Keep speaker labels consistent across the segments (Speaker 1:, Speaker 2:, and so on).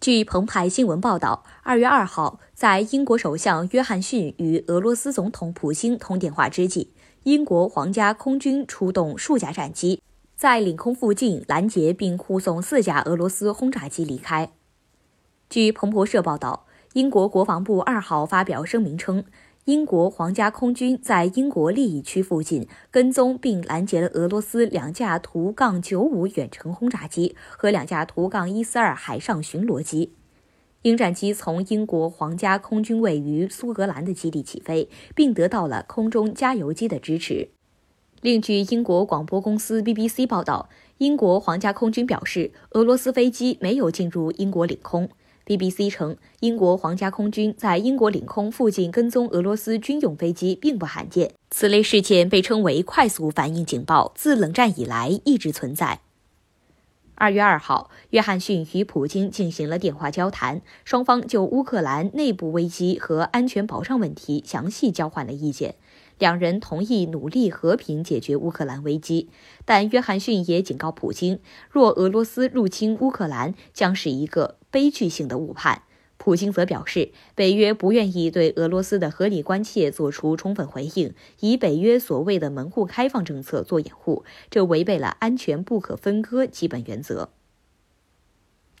Speaker 1: 据澎湃新闻报道，二月二号，在英国首相约翰逊与俄罗斯总统普京通电话之际，英国皇家空军出动数架战机，在领空附近拦截并护送四架俄罗斯轰炸机离开。据彭博社报道，英国国防部二号发表声明称。英国皇家空军在英国利益区附近跟踪并拦截了俄罗斯两架图杠九五远程轰炸机和两架图杠一四二海上巡逻机。鹰战机从英国皇家空军位于苏格兰的基地起飞，并得到了空中加油机的支持。另据英国广播公司 BBC 报道，英国皇家空军表示，俄罗斯飞机没有进入英国领空。BBC 称，英国皇家空军在英国领空附近跟踪俄罗斯军用飞机并不罕见。此类事件被称为“快速反应警报”，自冷战以来一直存在。二月二号，约翰逊与普京进行了电话交谈，双方就乌克兰内部危机和安全保障问题详细交换了意见。两人同意努力和平解决乌克兰危机，但约翰逊也警告普京，若俄罗斯入侵乌克兰，将是一个悲剧性的误判。普京则表示，北约不愿意对俄罗斯的合理关切做出充分回应，以北约所谓的门户开放政策做掩护，这违背了安全不可分割基本原则。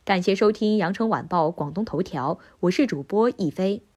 Speaker 1: 感谢收听羊城晚报广东头条，我是主播亦飞。